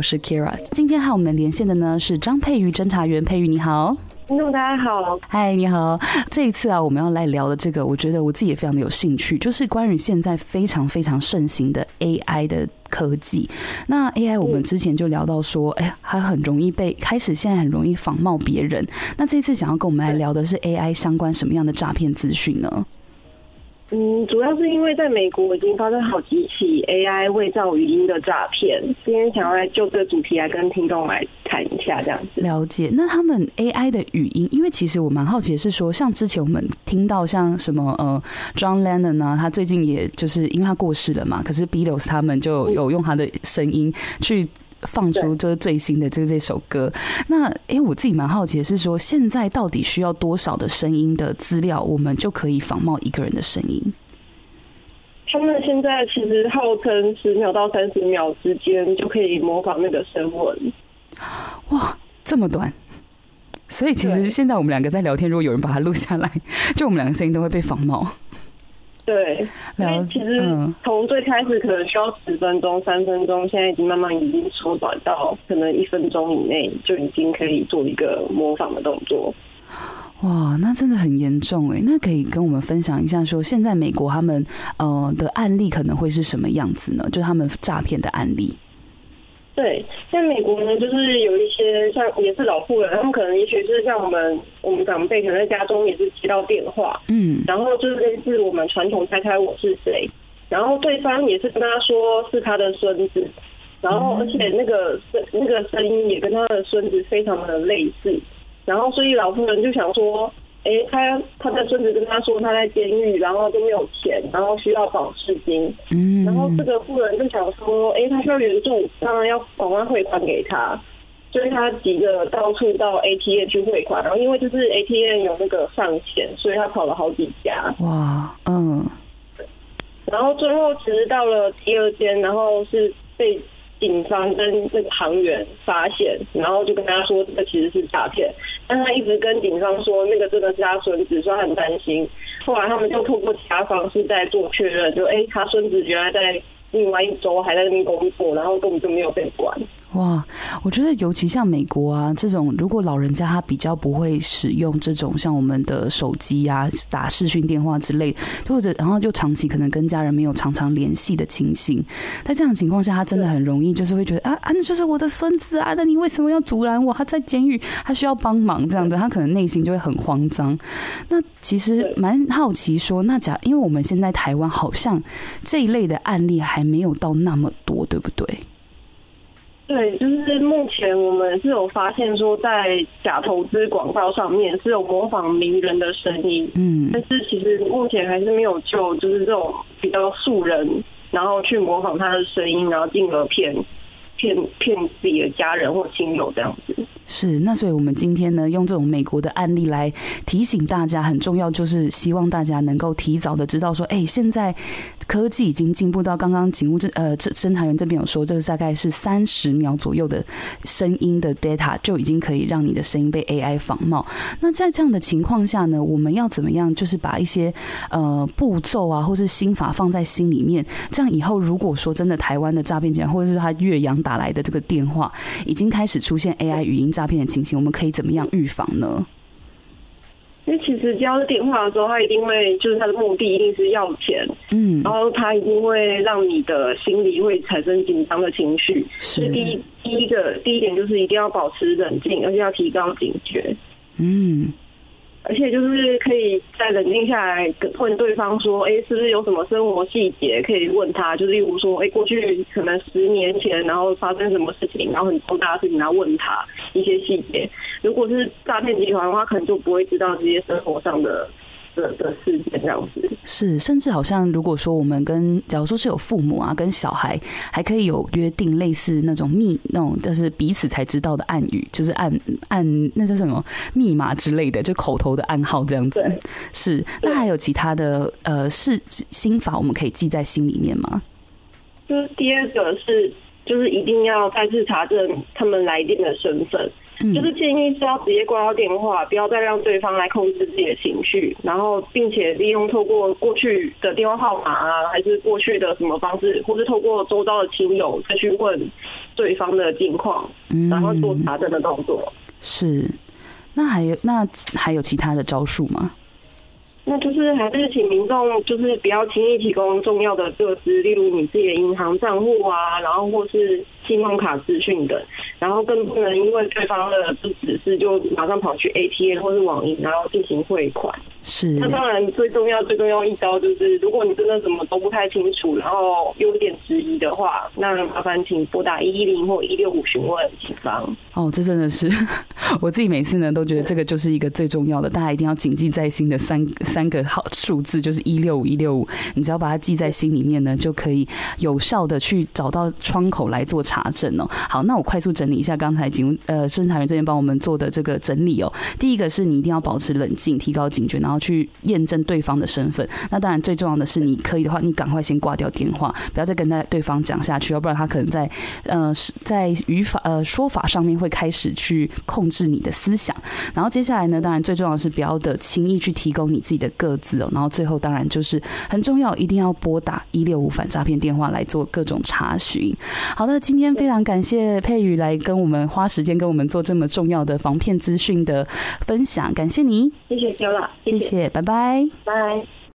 我是 Kira，今天和我们连线的呢是张佩瑜侦查员，佩瑜你好。听众大家好，嗨，你好。这一次啊，我们要来聊的这个，我觉得我自己也非常的有兴趣，就是关于现在非常非常盛行的 AI 的科技。那 AI 我们之前就聊到说，哎、嗯，还很容易被开始，现在很容易仿冒别人。那这次想要跟我们来聊的是 AI 相关什么样的诈骗资讯呢？嗯，主要是因为在美国已经发生好几起 AI 伪造语音的诈骗，今天想要来就这个主题来跟听众来谈一下，这样子。了解。那他们 AI 的语音，因为其实我蛮好奇的是说，像之前我们听到像什么呃，John Lennon 呢，他最近也就是因为他过世了嘛，可是 Beatles 他们就有用他的声音去。放出就是最新的这这首歌，那哎、欸，我自己蛮好奇的是说，现在到底需要多少的声音的资料，我们就可以仿冒一个人的声音？他们现在其实号称十秒到三十秒之间就可以模仿那个声纹。哇，这么短！所以其实现在我们两个在聊天，如果有人把它录下来，就我们两个声音都会被仿冒。对，因为其实从最开始可能需要十分钟、三分钟，现在已经慢慢已经缩短到可能一分钟以内就已经可以做一个模仿的动作。哇，那真的很严重哎！那可以跟我们分享一下，说现在美国他们呃的案例可能会是什么样子呢？就他们诈骗的案例。对，在美国呢，就是有一些像也是老妇人，他们可能也许是像我们我们长辈可能在家中也是接到电话，嗯，然后就是类似我们传统猜猜我是谁，然后对方也是跟他说是他的孙子，然后而且那个声那个声音也跟他的孙子非常的类似，然后所以老妇人就想说。哎、欸，他他的孙子跟他说他在监狱，然后都没有钱，然后需要保释金。嗯，然后这个富人就想说，哎、欸，他需要援助，当然要赶快汇款给他，所以他急着到处到 ATM 去汇款。然后因为就是 ATM 有那个上限，所以他跑了好几家。哇，嗯。然后最后其实到了第二间，然后是被警方跟那个行员发现，然后就跟他说这个其实是诈骗。但他一直跟警方说那个真的是他孙子，说他很担心。后来他们就通过其他方式再做确认，就哎、他孙子原来在另外一周还在那边工作，然后根本就没有被管。哇，我觉得尤其像美国啊这种，如果老人家他比较不会使用这种像我们的手机啊、打视讯电话之类，或者然后就长期可能跟家人没有常常联系的情形，在这样的情况下，他真的很容易就是会觉得啊啊，那就是我的孙子啊，那你为什么要阻拦我？他在监狱，他需要帮忙这样的，他可能内心就会很慌张。那其实蛮好奇说，那假因为我们现在台湾好像这一类的案例还没有到那么多，对不对？对，就是目前我们是有发现说，在假投资广告上面是有模仿名人的声音，嗯，但是其实目前还是没有就就是这种比较素人，然后去模仿他的声音，然后进而骗。骗骗自己的家人或亲友这样子是，那所以我们今天呢，用这种美国的案例来提醒大家，很重要就是希望大家能够提早的知道说，哎、现在科技已经进步到刚刚警务这呃侦侦查员这边有说，这个大概是三十秒左右的声音的 data 就已经可以让你的声音被 AI 仿冒。那在这样的情况下呢，我们要怎么样，就是把一些呃步骤啊，或是心法放在心里面，这样以后如果说真的台湾的诈骗集团或者是他越洋打打来的这个电话已经开始出现 AI 语音诈骗的情形，我们可以怎么样预防呢？因为其实接到电话的时候，他一定会就是他的目的一定是要钱，嗯，然后他一定会让你的心里会产生紧张的情绪。是第一第一个第一点就是一定要保持冷静，而且要提高警觉。嗯。而且就是可以再冷静下来，问对方说：“哎，是不是有什么生活细节可以问他？就是例如说，哎，过去可能十年前，然后发生什么事情，然后很重大的事情，然后问他一些细节。如果是诈骗集团的话，可能就不会知道这些生活上的。”的的事件这样子是，甚至好像如果说我们跟，假如说是有父母啊，跟小孩还可以有约定，类似那种密那种，就是彼此才知道的暗语，就是暗暗那叫什么密码之类的，就口头的暗号这样子。是，那还有其他的呃是心法，我们可以记在心里面吗？就是第二个是。就是一定要再次查证他们来电的身份。就是建议是要直接挂掉电话，不要再让对方来控制自己的情绪，然后并且利用透过过去的电话号码啊，还是过去的什么方式，或是透过周遭的亲友再去问对方的近况，然后做查证的动作。嗯、是，那还有那还有其他的招数吗？那就是还是请民众就是不要轻易提供重要的个资，例如你自己的银行账户啊，然后或是。信用卡资讯等，然后更不能因为对方的不指示就马上跑去 ATM 或是网银，然后进行汇款。是。那当然最重要、最重要一招就是，如果你真的什么都不太清楚，然后有点质疑的话，那麻烦请拨打一一零或一六五询问警方。哦，这真的是 我自己每次呢都觉得这个就是一个最重要的，大家一定要谨记在心的三三个好数字，就是一六五一六五。你只要把它记在心里面呢，就可以有效的去找到窗口来做查。查证哦，好，那我快速整理一下刚才警呃侦查员这边帮我们做的这个整理哦。第一个是你一定要保持冷静，提高警觉，然后去去验证对方的身份。那当然最重要的是，你可以的话，你赶快先挂掉电话，不要再跟他对方讲下去，要不然他可能在呃在语法呃说法上面会开始去控制你的思想。然后接下来呢，当然最重要的是不要的轻易去提供你自己的个资哦。然后最后当然就是很重要，一定要拨打一六五反诈骗电话来做各种查询。好的，今天。非常感谢佩瑜来跟我们花时间跟我们做这么重要的防骗资讯的分享，感谢你，谢谢 Kira，谢谢，谢拜拜，拜。